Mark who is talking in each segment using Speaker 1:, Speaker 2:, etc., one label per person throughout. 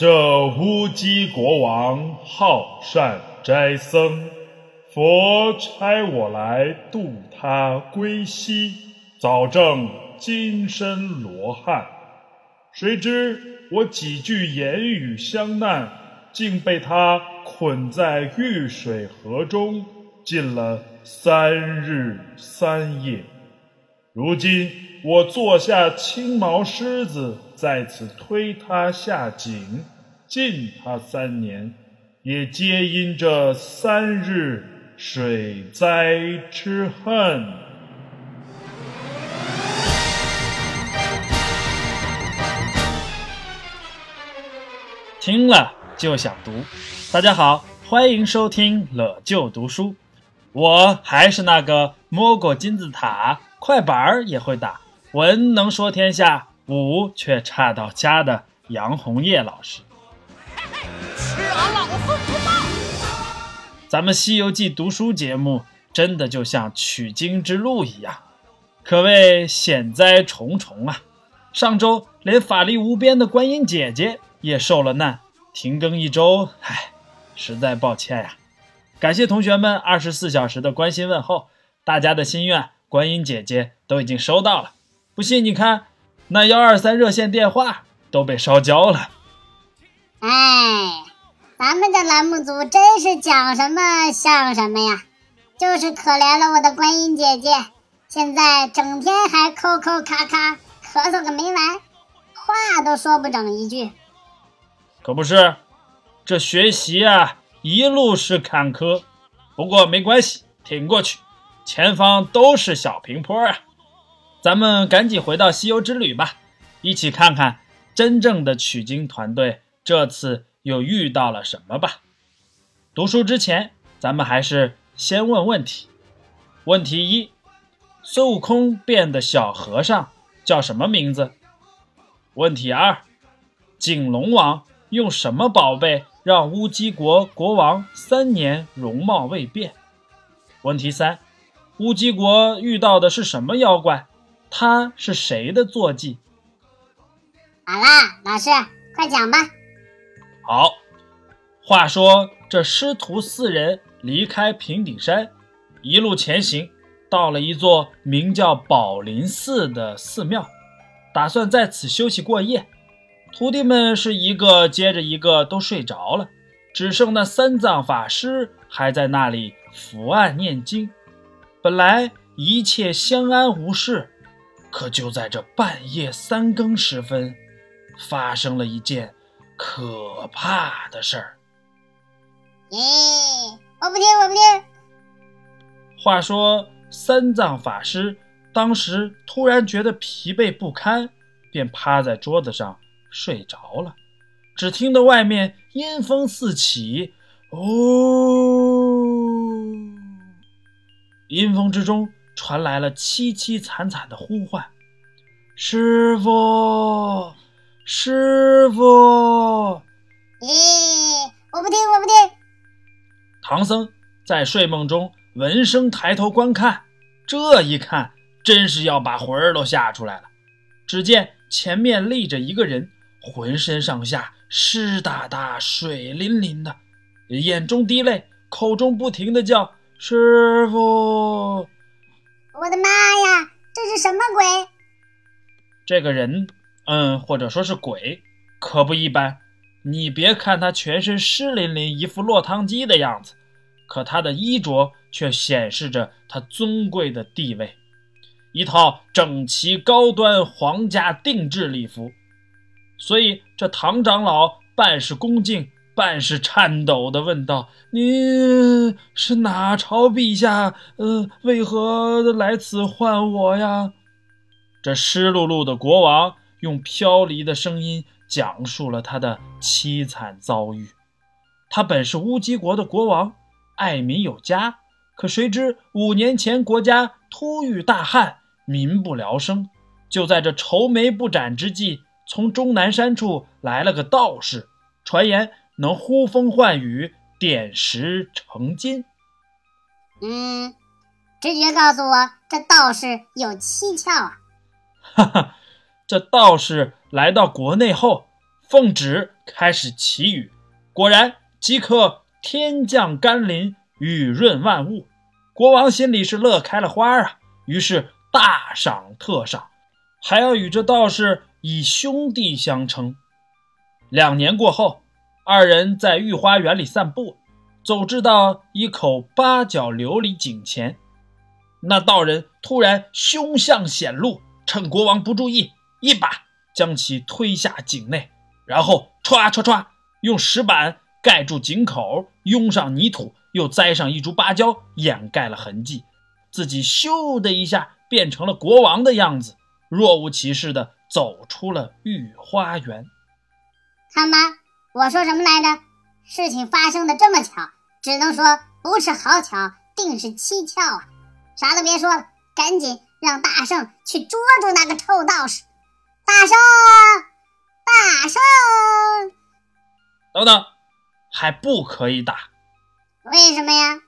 Speaker 1: 这乌鸡国王好善斋僧，佛差我来度他归西，早证金身罗汉。谁知我几句言语相难，竟被他捆在玉水河中，禁了三日三夜。如今我坐下青毛狮子，在此推他下井，禁他三年，也皆因这三日水灾之恨。
Speaker 2: 听了就想读。大家好，欢迎收听了就读书，我还是那个摸过金字塔、快板儿也会打、文能说天下、武却差到家的杨红叶老师。
Speaker 3: 吃俺老孙不当！
Speaker 2: 咱们《西游记》读书节目真的就像取经之路一样，可谓险灾重重啊！上周连法力无边的观音姐姐也受了难，停更一周，唉，实在抱歉呀。感谢同学们二十四小时的关心问候，大家的心愿，观音姐姐都已经收到了。不信你看，那幺二三热线电话都被烧焦了。
Speaker 4: 哎，咱们的栏目组真是讲什么像什么呀，就是可怜了我的观音姐姐，现在整天还抠抠咔咔，咳嗽个没完，话都说不整一句。
Speaker 2: 可不是，这学习啊，一路是坎坷，不过没关系，挺过去，前方都是小平坡啊。咱们赶紧回到西游之旅吧，一起看看真正的取经团队这次又遇到了什么吧。读书之前，咱们还是先问问题。问题一：孙悟空变的小和尚叫什么名字？问题二：景龙王。用什么宝贝让乌鸡国国王三年容貌未变？问题三：乌鸡国遇到的是什么妖怪？他是谁的坐骑？
Speaker 4: 好啦，老师，快讲吧。
Speaker 2: 好，话说这师徒四人离开平顶山，一路前行，到了一座名叫宝林寺的寺庙，打算在此休息过夜。徒弟们是一个接着一个都睡着了，只剩那三藏法师还在那里伏案念经。本来一切相安无事，可就在这半夜三更时分，发生了一件可怕的事儿。
Speaker 4: 咦，我不听，我不听。
Speaker 2: 话说三藏法师当时突然觉得疲惫不堪，便趴在桌子上。睡着了，只听得外面阴风四起，哦，阴风之中传来了凄凄惨惨的呼唤：“师傅，师傅！”
Speaker 4: 咦，我不听，我不听。
Speaker 2: 唐僧在睡梦中闻声抬头观看，这一看，真是要把魂儿都吓出来了。只见前面立着一个人。浑身上下湿哒哒、水淋淋的，眼中滴泪，口中不停的叫“师傅”。
Speaker 4: 我的妈呀，这是什么鬼？
Speaker 2: 这个人，嗯，或者说是鬼，可不一般。你别看他全身湿淋淋，一副落汤鸡的样子，可他的衣着却显示着他尊贵的地位，一套整齐高端皇家定制礼服。所以，这唐长老办事恭敬，半是颤抖地问道：“您是哪朝陛下？呃，为何来此唤我呀？”这湿漉漉的国王用飘离的声音讲述了他的凄惨遭遇。他本是乌鸡国的国王，爱民有加，可谁知五年前国家突遇大旱，民不聊生。就在这愁眉不展之际，从终南山处来了个道士，传言能呼风唤雨、点石成金。
Speaker 4: 嗯，直觉告诉我，这道士有蹊跷啊！
Speaker 2: 哈哈，这道士来到国内后，奉旨开始祈雨，果然即刻天降甘霖，雨润万物。国王心里是乐开了花啊，于是大赏特赏，还要与这道士以兄弟相称。两年过后，二人在御花园里散步，走至到一口八角琉璃井前，那道人突然凶相显露，趁国王不注意，一把将其推下井内，然后歘歘歘用石板盖住井口，拥上泥土，又栽上一株芭蕉掩盖了痕迹，自己咻的一下变成了国王的样子，若无其事的走出了御花园。
Speaker 4: 看吧，我说什么来着？事情发生的这么巧，只能说不是好巧，定是蹊跷啊！啥都别说了，赶紧让大圣去捉住那个臭道士！大圣，大圣，
Speaker 2: 等等，还不可以打？
Speaker 4: 为什么呀？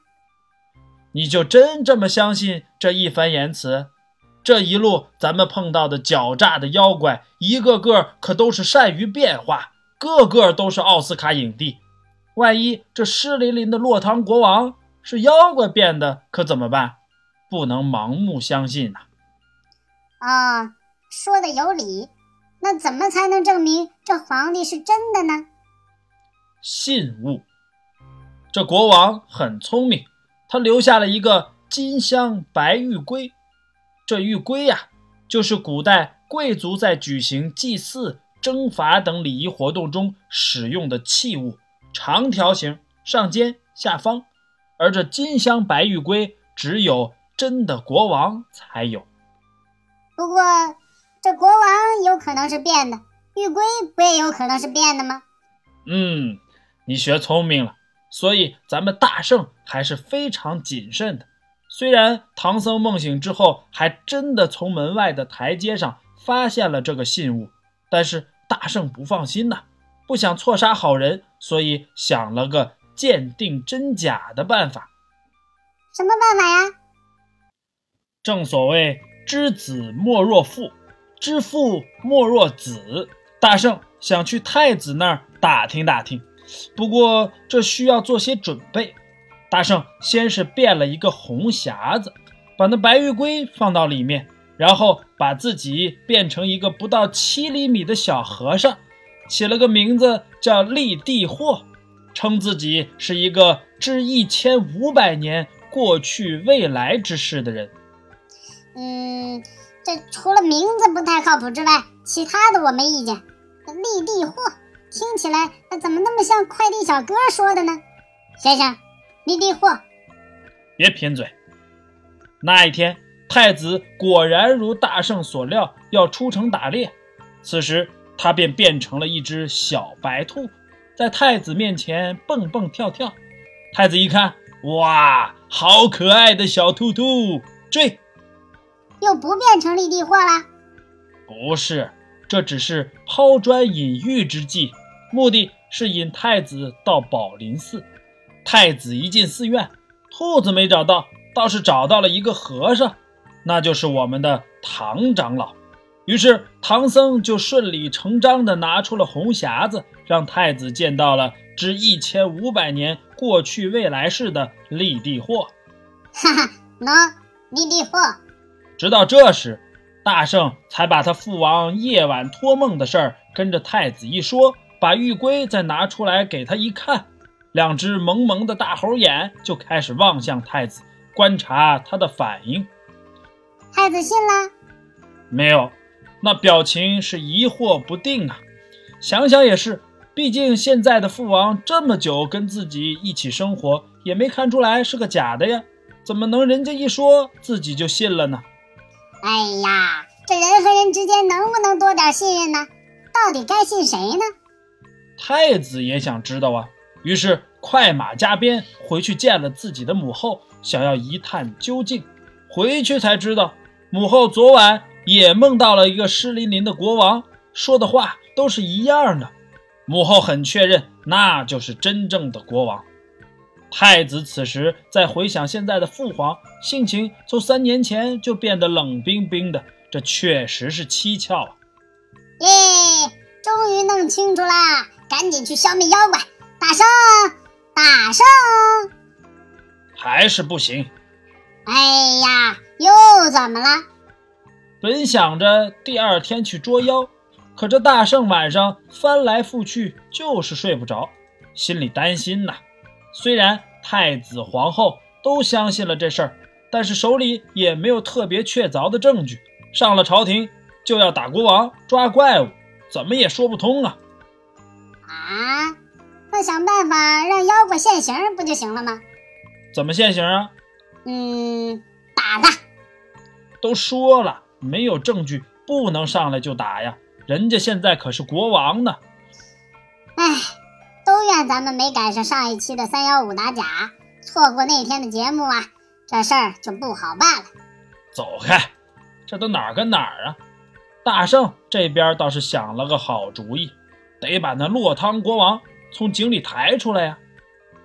Speaker 2: 你就真这么相信这一番言辞？这一路咱们碰到的狡诈的妖怪，一个个可都是善于变化。个个都是奥斯卡影帝，万一这湿淋淋的落汤国王是妖怪变的，可怎么办？不能盲目相信呐！
Speaker 4: 啊，说的有理。那怎么才能证明这皇帝是真的呢？
Speaker 2: 信物。这国王很聪明，他留下了一个金镶白玉龟。这玉龟呀，就是古代贵族在举行祭祀。征伐等礼仪活动中使用的器物，长条形，上尖下方，而这金镶白玉龟只有真的国王才有。
Speaker 4: 不过，这国王有可能是变的，玉龟不也有可能是变的吗？
Speaker 2: 嗯，你学聪明了，所以咱们大圣还是非常谨慎的。虽然唐僧梦醒之后，还真的从门外的台阶上发现了这个信物，但是。大圣不放心呐，不想错杀好人，所以想了个鉴定真假的办法。
Speaker 4: 什么办法呀？
Speaker 2: 正所谓知子莫若父，知父莫若子。大圣想去太子那儿打听打听，不过这需要做些准备。大圣先是变了一个红匣子，把那白玉龟放到里面。然后把自己变成一个不到七厘米的小和尚，起了个名字叫立地货，称自己是一个知一千五百年过去未来之事的人。
Speaker 4: 嗯，这除了名字不太靠谱之外，其他的我没意见。立地货听起来怎么那么像快递小哥说的呢？先生，立地货，
Speaker 2: 别贫嘴。那一天。太子果然如大圣所料，要出城打猎。此时他便变成了一只小白兔，在太子面前蹦蹦跳跳。太子一看，哇，好可爱的小兔兔，追！
Speaker 4: 又不变成立地货了？
Speaker 2: 不是，这只是抛砖引玉之计，目的是引太子到宝林寺。太子一进寺院，兔子没找到，倒是找到了一个和尚。那就是我们的唐长老，于是唐僧就顺理成章地拿出了红匣子，让太子见到了值一千五百年过去未来世的立地货。
Speaker 4: 哈哈，喏，立地货。
Speaker 2: 直到这时，大圣才把他父王夜晚托梦的事儿跟着太子一说，把玉龟再拿出来给他一看，两只萌萌的大猴眼就开始望向太子，观察他的反应。
Speaker 4: 太子信了？
Speaker 2: 没有，那表情是疑惑不定啊。想想也是，毕竟现在的父王这么久跟自己一起生活，也没看出来是个假的呀，怎么能人家一说自己就信了呢？
Speaker 4: 哎呀，这人和人之间能不能多点信任呢？到底该信谁呢？
Speaker 2: 太子也想知道啊，于是快马加鞭回去见了自己的母后，想要一探究竟。回去才知道。母后昨晚也梦到了一个湿淋淋的国王，说的话都是一样的。母后很确认，那就是真正的国王。太子此时在回想现在的父皇，性情从三年前就变得冷冰冰的，这确实是蹊跷啊！
Speaker 4: 耶，终于弄清楚啦！赶紧去消灭妖怪！大圣，大圣！
Speaker 2: 还是不行。
Speaker 4: 哎呀，又怎么了？
Speaker 2: 本想着第二天去捉妖，可这大圣晚上翻来覆去就是睡不着，心里担心呐。虽然太子皇后都相信了这事儿，但是手里也没有特别确凿的证据。上了朝廷就要打国王、抓怪物，怎么也说不通啊！
Speaker 4: 啊，那想办法让妖怪现形不就行了吗？
Speaker 2: 怎么现形啊？
Speaker 4: 嗯，打他！
Speaker 2: 都说了没有证据，不能上来就打呀。人家现在可是国王呢。
Speaker 4: 哎，都怨咱们没赶上上一期的三幺五打假，错过那天的节目啊，这事儿就不好办了。
Speaker 2: 走开！这都哪儿跟哪儿啊？大圣这边倒是想了个好主意，得把那落汤国王从井里抬出来呀。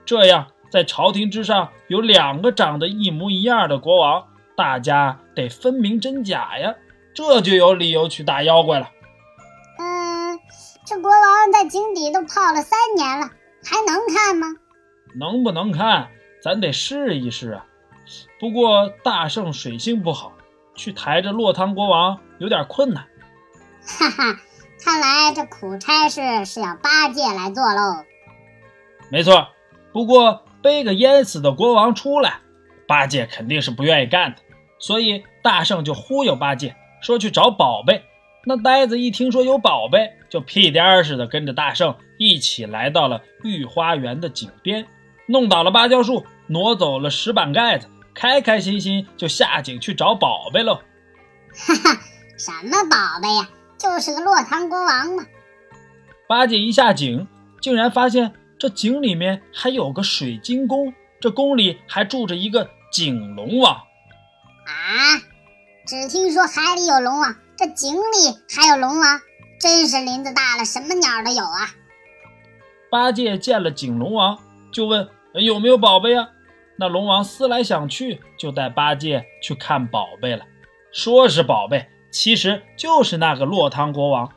Speaker 2: 这样，在朝廷之上有两个长得一模一样的国王，大家得分明真假呀。这就有理由去打妖怪了。
Speaker 4: 嗯，这国王在井底都泡了三年了，还能看吗？
Speaker 2: 能不能看，咱得试一试啊。不过大圣水性不好。去抬着落汤国王有点困难，
Speaker 4: 哈哈，看来这苦差事是要八戒来做喽。
Speaker 2: 没错，不过背个淹死的国王出来，八戒肯定是不愿意干的，所以大圣就忽悠八戒说去找宝贝。那呆子一听说有宝贝，就屁颠儿似的跟着大圣一起来到了御花园的井边，弄倒了芭蕉树，挪走了石板盖子。开开心心就下井去找宝贝喽！
Speaker 4: 哈哈，什么宝贝呀？就是个落汤国王嘛！
Speaker 2: 八戒一下井，竟然发现这井里面还有个水晶宫，这宫里还住着一个井龙王。
Speaker 4: 啊！只听说海里有龙王，这井里还有龙王，真是林子大了，什么鸟都有啊！
Speaker 2: 八戒见了井龙王，就问有没有宝贝呀？那龙王思来想去，就带八戒去看宝贝了。说是宝贝，其实就是那个落汤国王。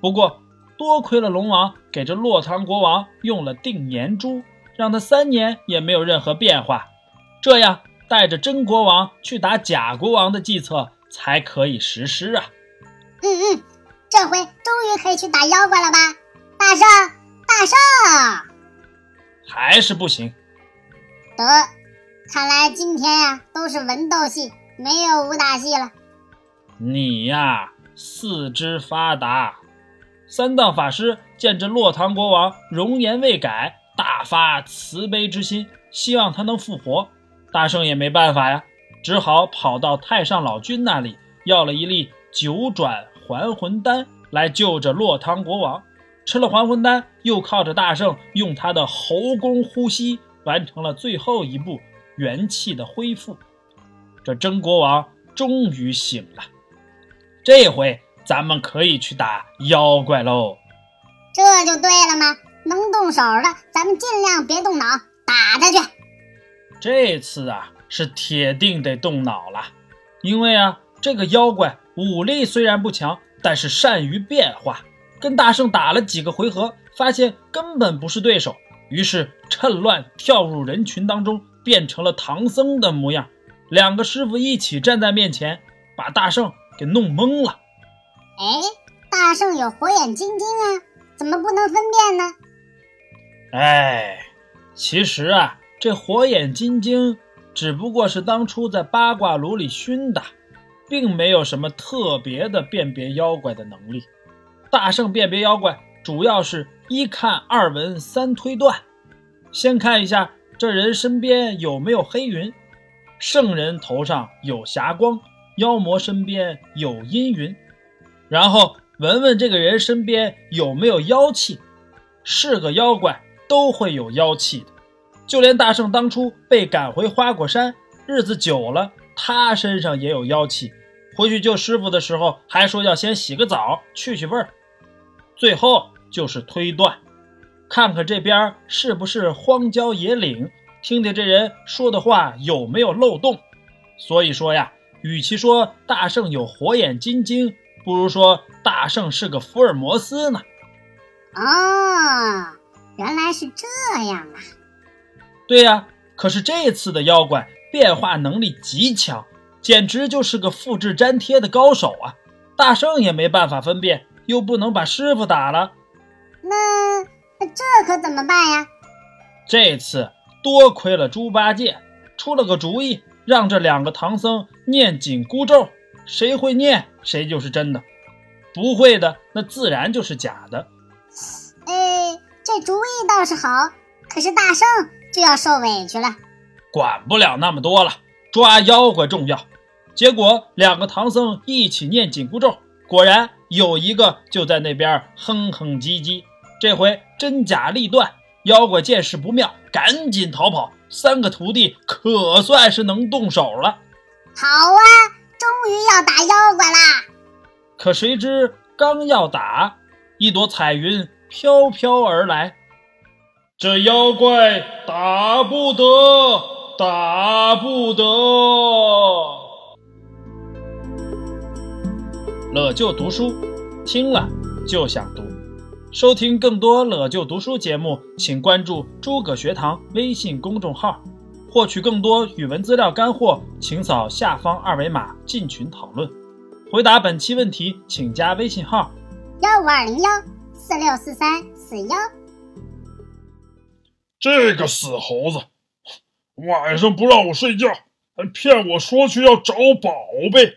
Speaker 2: 不过多亏了龙王给这落汤国王用了定年珠，让他三年也没有任何变化。这样带着真国王去打假国王的计策才可以实施啊！
Speaker 4: 嗯嗯，这回终于可以去打妖怪了吧？大圣，大圣，
Speaker 2: 还是不行。
Speaker 4: 得。看来今天呀都是文斗戏，没有武打戏了。
Speaker 2: 你呀四肢发达，三藏法师见这落唐国王容颜未改，大发慈悲之心，希望他能复活。大圣也没办法呀，只好跑到太上老君那里要了一粒九转还魂丹来救这落汤国王。吃了还魂丹，又靠着大圣用他的喉功呼吸，完成了最后一步。元气的恢复，这真国王终于醒了。这回咱们可以去打妖怪喽。
Speaker 4: 这就对了嘛，能动手的咱们尽量别动脑，打他去。
Speaker 2: 这次啊，是铁定得动脑了，因为啊，这个妖怪武力虽然不强，但是善于变化。跟大圣打了几个回合，发现根本不是对手，于是趁乱跳入人群当中。变成了唐僧的模样，两个师傅一起站在面前，把大圣给弄懵了。
Speaker 4: 哎，大圣有火眼金睛啊，怎么不能分辨呢？
Speaker 2: 哎，其实啊，这火眼金睛只不过是当初在八卦炉里熏的，并没有什么特别的辨别妖怪的能力。大圣辨别妖怪，主要是一看、二闻、三推断。先看一下。这人身边有没有黑云？圣人头上有霞光，妖魔身边有阴云。然后闻闻这个人身边有没有妖气，是个妖怪都会有妖气的。就连大圣当初被赶回花果山，日子久了，他身上也有妖气。回去救师傅的时候，还说要先洗个澡去去味儿。最后就是推断。看看这边是不是荒郊野岭，听听这人说的话有没有漏洞。所以说呀，与其说大圣有火眼金睛，不如说大圣是个福尔摩斯呢。
Speaker 4: 哦，原来是这样啊！
Speaker 2: 对呀，可是这次的妖怪变化能力极强，简直就是个复制粘贴的高手啊！大圣也没办法分辨，又不能把师傅打了，
Speaker 4: 那这可怎么办呀？
Speaker 2: 这次多亏了猪八戒出了个主意，让这两个唐僧念紧箍咒，谁会念谁就是真的，不会的那自然就是假的。
Speaker 4: 哎，这主意倒是好，可是大圣就要受委屈了。
Speaker 2: 管不了那么多了，抓妖怪重要。结果两个唐僧一起念紧箍咒，果然有一个就在那边哼哼唧唧。这回真假立断，妖怪见势不妙，赶紧逃跑。三个徒弟可算是能动手了。
Speaker 4: 好啊，终于要打妖怪啦！
Speaker 2: 可谁知刚要打，一朵彩云飘飘而来。
Speaker 1: 这妖怪打不得，打不得。
Speaker 2: 乐就读书，听了就想读。收听更多乐就读书节目，请关注诸葛学堂微信公众号。获取更多语文资料干货，请扫下方二维码进群讨论。回答本期问题，请加微信号
Speaker 4: 幺五二零幺四六四三四幺。
Speaker 1: 这个死猴子，晚上不让我睡觉，还骗我说去要找宝贝，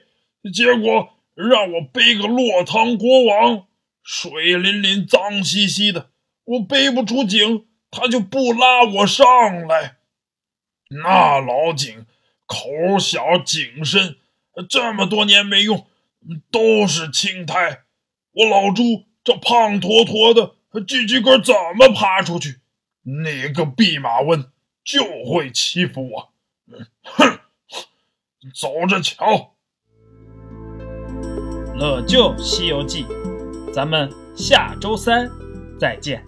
Speaker 1: 结果让我背个落汤国王。水淋淋、脏兮兮的，我背不出井，他就不拉我上来。那老井口小井深，这么多年没用，都是青苔。我老朱这胖坨坨的锯锯根怎么爬出去？你个弼马温就会欺负我。哼，走着瞧。
Speaker 2: 乐就《西游记》。咱们下周三再见。